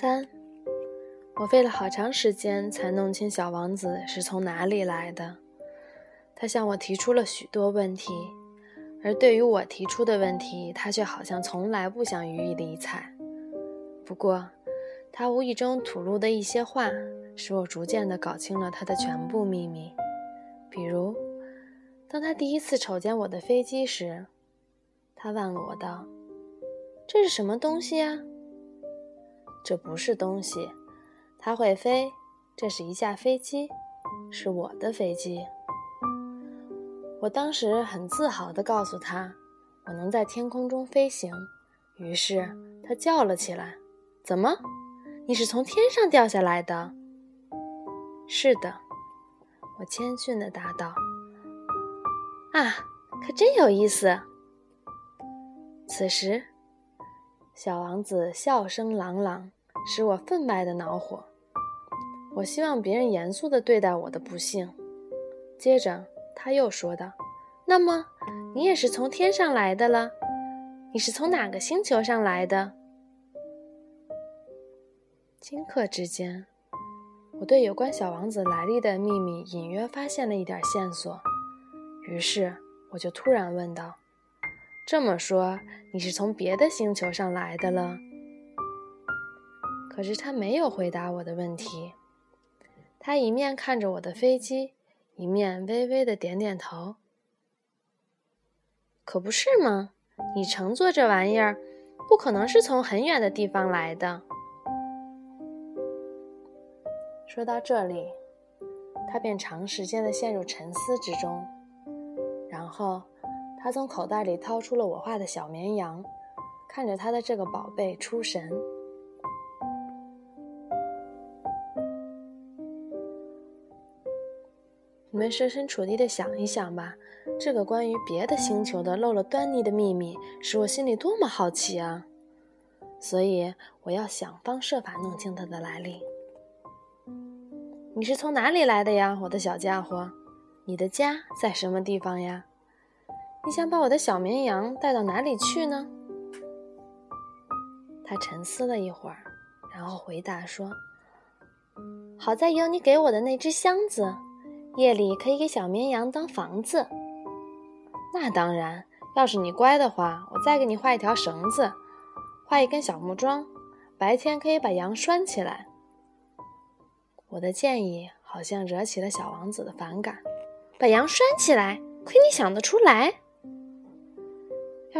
三，我费了好长时间才弄清小王子是从哪里来的。他向我提出了许多问题，而对于我提出的问题，他却好像从来不想予以理睬。不过，他无意中吐露的一些话，使我逐渐地搞清了他的全部秘密。比如，当他第一次瞅见我的飞机时，他问我道：“这是什么东西呀？”这不是东西，它会飞。这是一架飞机，是我的飞机。我当时很自豪地告诉他，我能在天空中飞行。于是他叫了起来：“怎么？你是从天上掉下来的？”“是的。”我谦逊地答道。“啊，可真有意思。”此时。小王子笑声朗朗，使我分外的恼火。我希望别人严肃地对待我的不幸。接着他又说道：“那么你也是从天上来的了？你是从哪个星球上来的？”顷刻之间，我对有关小王子来历的秘密隐约发现了一点线索。于是我就突然问道。这么说，你是从别的星球上来的了？可是他没有回答我的问题。他一面看着我的飞机，一面微微的点点头。可不是吗？你乘坐这玩意儿，不可能是从很远的地方来的。说到这里，他便长时间的陷入沉思之中，然后。他从口袋里掏出了我画的小绵羊，看着他的这个宝贝出神。你们设身处地的想一想吧，这个关于别的星球的露了端倪的秘密，使我心里多么好奇啊！所以我要想方设法弄清它的来历。你是从哪里来的呀，我的小家伙？你的家在什么地方呀？你想把我的小绵羊带到哪里去呢？他沉思了一会儿，然后回答说：“好在有你给我的那只箱子，夜里可以给小绵羊当房子。那当然，要是你乖的话，我再给你画一条绳子，画一根小木桩，白天可以把羊拴起来。”我的建议好像惹起了小王子的反感，把羊拴起来，亏你想得出来！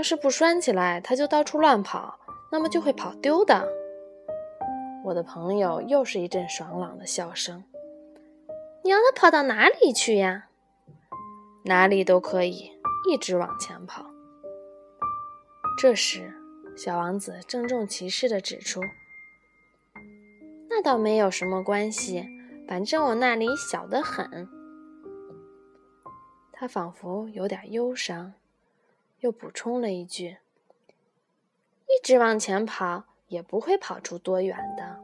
要是不拴起来，它就到处乱跑，那么就会跑丢的。我的朋友又是一阵爽朗的笑声。你让它跑到哪里去呀？哪里都可以，一直往前跑。这时，小王子郑重其事地指出：“那倒没有什么关系，反正我那里小得很。”他仿佛有点忧伤。又补充了一句：“一直往前跑，也不会跑出多远的。”